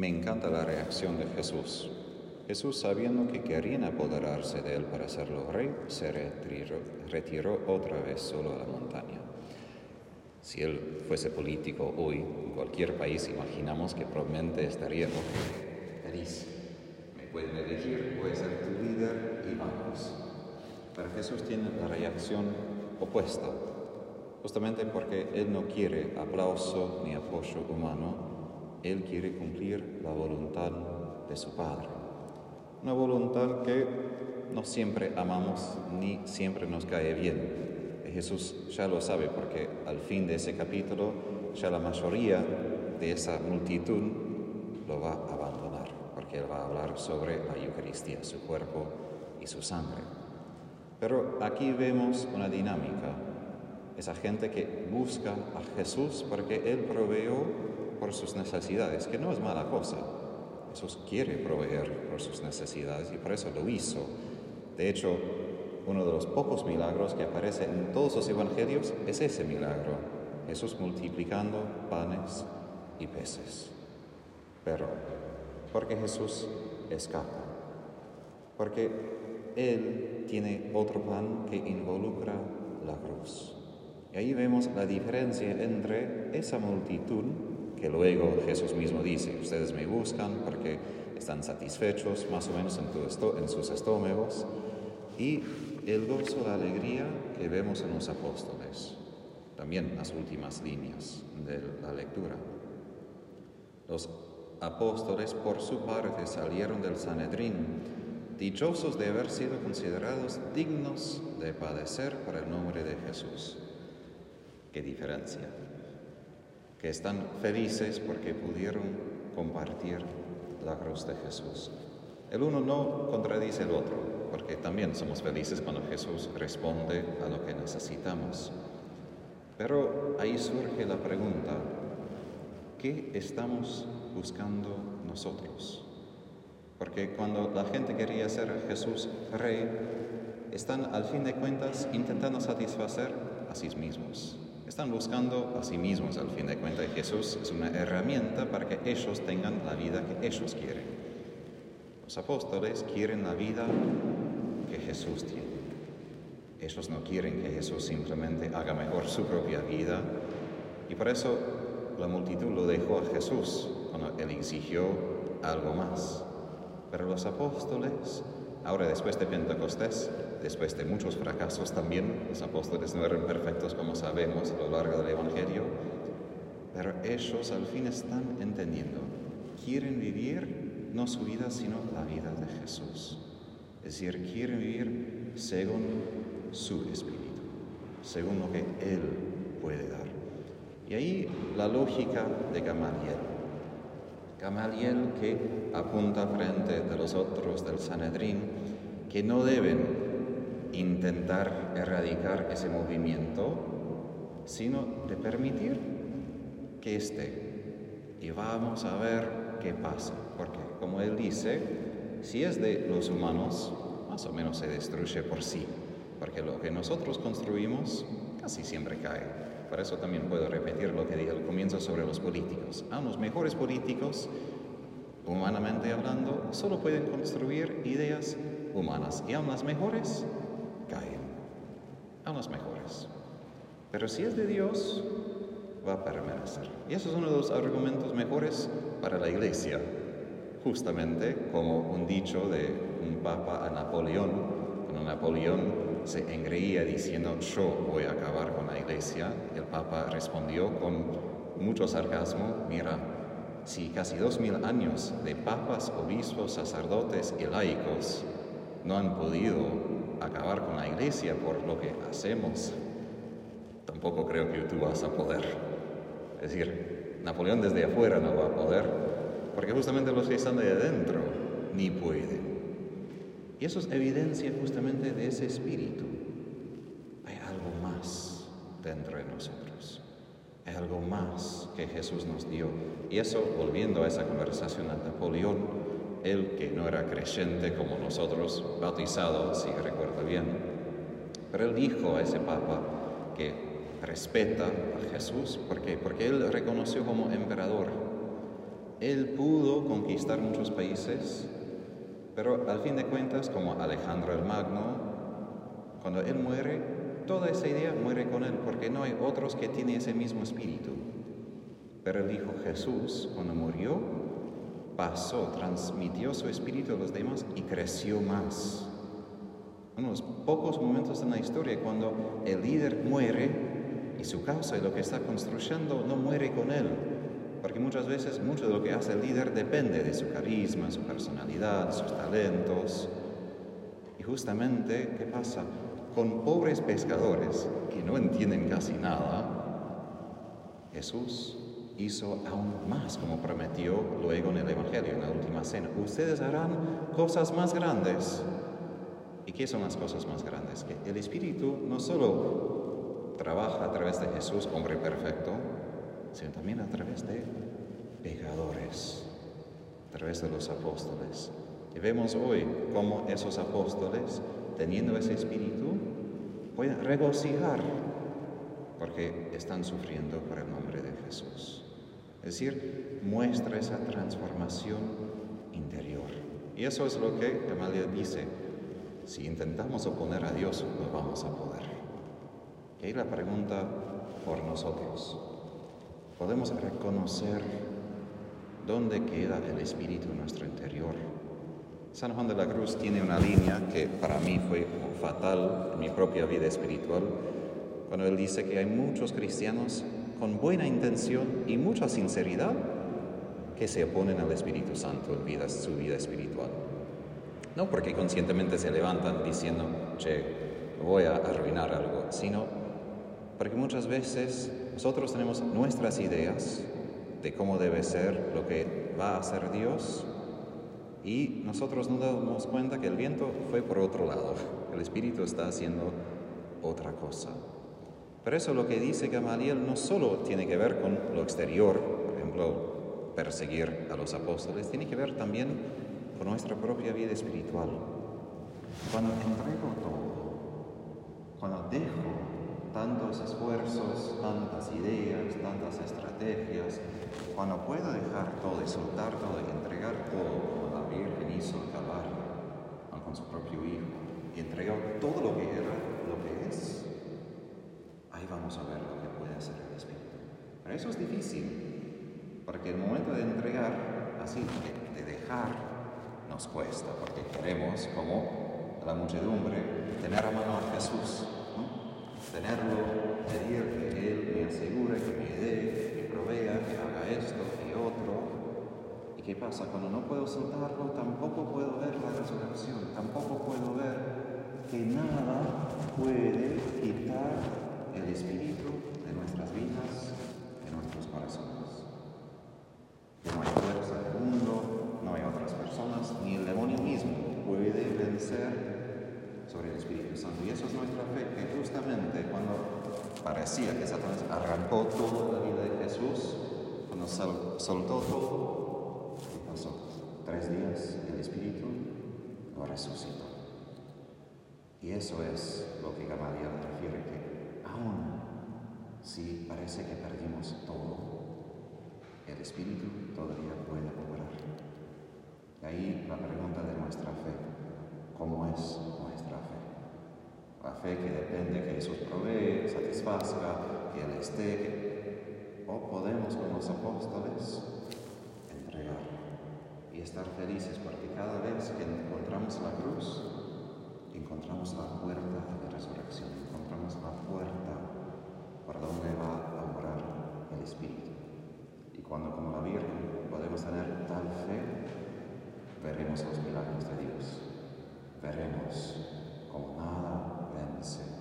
Me encanta la reacción de Jesús. Jesús, sabiendo que querían apoderarse de él para hacerlo rey, se retiró, otra vez solo a la montaña. Si él fuese político hoy, en cualquier país, imaginamos que probablemente estaría, ok, me pueden elegir, voy ser tu líder y vamos. Pero Jesús tiene la reacción opuesta, justamente porque Él no quiere aplauso ni apoyo humano, Él quiere cumplir la voluntad de su Padre. Una voluntad que no siempre amamos ni siempre nos cae bien. Jesús ya lo sabe porque al fin de ese capítulo ya la mayoría de esa multitud lo va a abandonar, porque Él va a hablar sobre la Eucaristía, su cuerpo y su sangre. Pero aquí vemos una dinámica, esa gente que busca a Jesús porque Él proveó por sus necesidades, que no es mala cosa. Jesús quiere proveer por sus necesidades y por eso lo hizo. De hecho, uno de los pocos milagros que aparece en todos los evangelios es ese milagro, Jesús multiplicando panes y peces. Pero, porque Jesús escapa, porque Él tiene otro plan que involucra la cruz. Y ahí vemos la diferencia entre esa multitud que luego Jesús mismo dice, ustedes me buscan porque están satisfechos más o menos en, sus estómagos, y el gozo, la alegría que vemos en los apóstoles, también las últimas líneas de la lectura. Los apóstoles, por su parte, salieron del Sanedrín, dichosos de haber sido considerados dignos de padecer por el nombre de Jesús. Qué diferencia. Que están felices porque pudieron compartir la cruz de Jesús. El uno no contradice el otro, porque también somos felices cuando Jesús responde a lo que necesitamos. Pero ahí surge la pregunta, ¿qué estamos buscando nosotros? Porque cuando la gente quería ser Jesús rey, están al fin de cuentas intentando satisfacer a sí mismos. Están buscando a sí mismos al fin de cuentas. Jesús es una herramienta para que ellos tengan la vida que ellos quieren. Los apóstoles quieren la vida que Jesús tiene. Ellos no quieren que Jesús simplemente haga mejor su propia vida y por eso la multitud lo dejó a Jesús cuando él exigió algo más. Pero los apóstoles, ahora después de Pentecostés, después de muchos fracasos también, los apóstoles no eran perfectos como sabemos a lo largo del Evangelio, pero ellos al fin están entendiendo, quieren vivir no su vida, sino la vida de Jesús. Es decir, quieren vivir según su espíritu, según lo que Él puede dar. Y ahí la lógica de Gamaliel. Gamaliel que apunta frente de los otros del Sanedrín que no deben intentar erradicar ese movimiento, sino de permitir que esté. Y vamos a ver qué pasa, porque como él dice, si es de los humanos, más o menos se destruye por sí, porque lo que nosotros construimos casi siempre cae. Por eso también puedo repetir lo que dije al comienzo sobre los políticos. A los mejores políticos, humanamente hablando, solo pueden construir ideas humanas y aún las mejores caen, aún las mejores. Pero si es de Dios, va a permanecer. Y eso es uno de los argumentos mejores para la iglesia, justamente como un dicho de un papa a Napoleón, cuando Napoleón se engreía diciendo yo voy a acabar con la iglesia, el papa respondió con mucho sarcasmo, mira, si casi dos mil años de papas, obispos, sacerdotes y laicos no han podido acabar con la iglesia por lo que hacemos, tampoco creo que tú vas a poder. Es decir, Napoleón desde afuera no va a poder, porque justamente los que están de adentro ni pueden. Y eso es evidencia justamente de ese espíritu. Hay algo más dentro de nosotros. Hay algo más que Jesús nos dio. Y eso, volviendo a esa conversación a Napoleón, él que no era creyente como nosotros, bautizado, si recuerdo bien, pero él dijo a ese papa que respeta a Jesús, ¿por qué? Porque él reconoció como emperador. Él pudo conquistar muchos países, pero al fin de cuentas, como Alejandro el Magno, cuando Él muere, toda esa idea muere con Él, porque no hay otros que tienen ese mismo espíritu. Pero el Hijo Jesús, cuando murió, pasó, transmitió su espíritu a los demás y creció más. Unos pocos momentos en la historia cuando el líder muere y su causa y lo que está construyendo no muere con él. Porque muchas veces mucho de lo que hace el líder depende de su carisma, su personalidad, sus talentos. Y justamente, ¿qué pasa? Con pobres pescadores que no entienden casi nada, Jesús hizo aún más como prometió luego en el Evangelio, en la última cena. Ustedes harán cosas más grandes. ¿Y qué son las cosas más grandes? Que el Espíritu no solo trabaja a través de Jesús, hombre perfecto, sino también a través de pecadores, a través de los apóstoles. Y vemos hoy cómo esos apóstoles, teniendo ese Espíritu, pueden regocijar porque están sufriendo por el nombre de Jesús. Es decir, muestra esa transformación interior. Y eso es lo que Gamaliel dice. Si intentamos oponer a Dios, no vamos a poder. Y ahí la pregunta por nosotros. ¿Podemos reconocer dónde queda el Espíritu en nuestro interior? San Juan de la Cruz tiene una línea que para mí fue fatal en mi propia vida espiritual, cuando él dice que hay muchos cristianos con buena intención y mucha sinceridad que se oponen al Espíritu Santo en su vida espiritual. No porque conscientemente se levantan diciendo, che, voy a arruinar algo, sino porque muchas veces nosotros tenemos nuestras ideas de cómo debe ser lo que va a hacer Dios y nosotros no damos cuenta que el viento fue por otro lado, el Espíritu está haciendo otra cosa. Pero eso lo que dice Gamaliel no solo tiene que ver con lo exterior, por ejemplo, perseguir a los apóstoles, tiene que ver también con nuestra propia vida espiritual. Cuando entrego todo, cuando dejo tantos esfuerzos, tantas ideas, tantas estrategias, cuando puedo dejar todo soltar todo y entregar todo, como la Virgen hizo al Calvario, con su propio Hijo, y entregó todo lo que era, lo que es, ahí vamos a ver lo que puede hacer el Espíritu. Pero eso es difícil, porque el momento de entregar, así, de, dejar, nos cuesta, porque queremos, como la muchedumbre, tener a mano a Jesús, tenerlo, pedir que Él me asegure, que me dé, que provea, que haga esto y otro. ¿Y qué pasa? Cuando no puedo soltarlo, tampoco puedo ver la resurrección, tampoco puedo ver que nada puede quitar el espíritu de nuestras vidas, de nuestros corazones. No hay fuerza del mundo, no hay otras personas, ni el demonio mismo puede vencer sobre el Espíritu Santo. Y eso es nuestra fe, que justamente cuando parecía que Satanás arrancó toda la vida de Jesús, cuando soltó todo, ¿qué pasó? Tres días el Espíritu lo resucitó. Y eso es lo que Gamaliel refiere que aún si parece que perdimos todo, el Espíritu todavía puede obrar. Ahí la pregunta de nuestra fe, ¿cómo es nuestra fe? La fe que depende que Jesús provee, satisfazca, que Él esté, o podemos con los apóstoles entregar y estar felices porque cada vez que encontramos la cruz, encontramos la puerta de la resurrección la puerta para donde va a orar el Espíritu. Y cuando como la Virgen podemos tener tal fe, veremos los milagros de Dios. Veremos como nada vence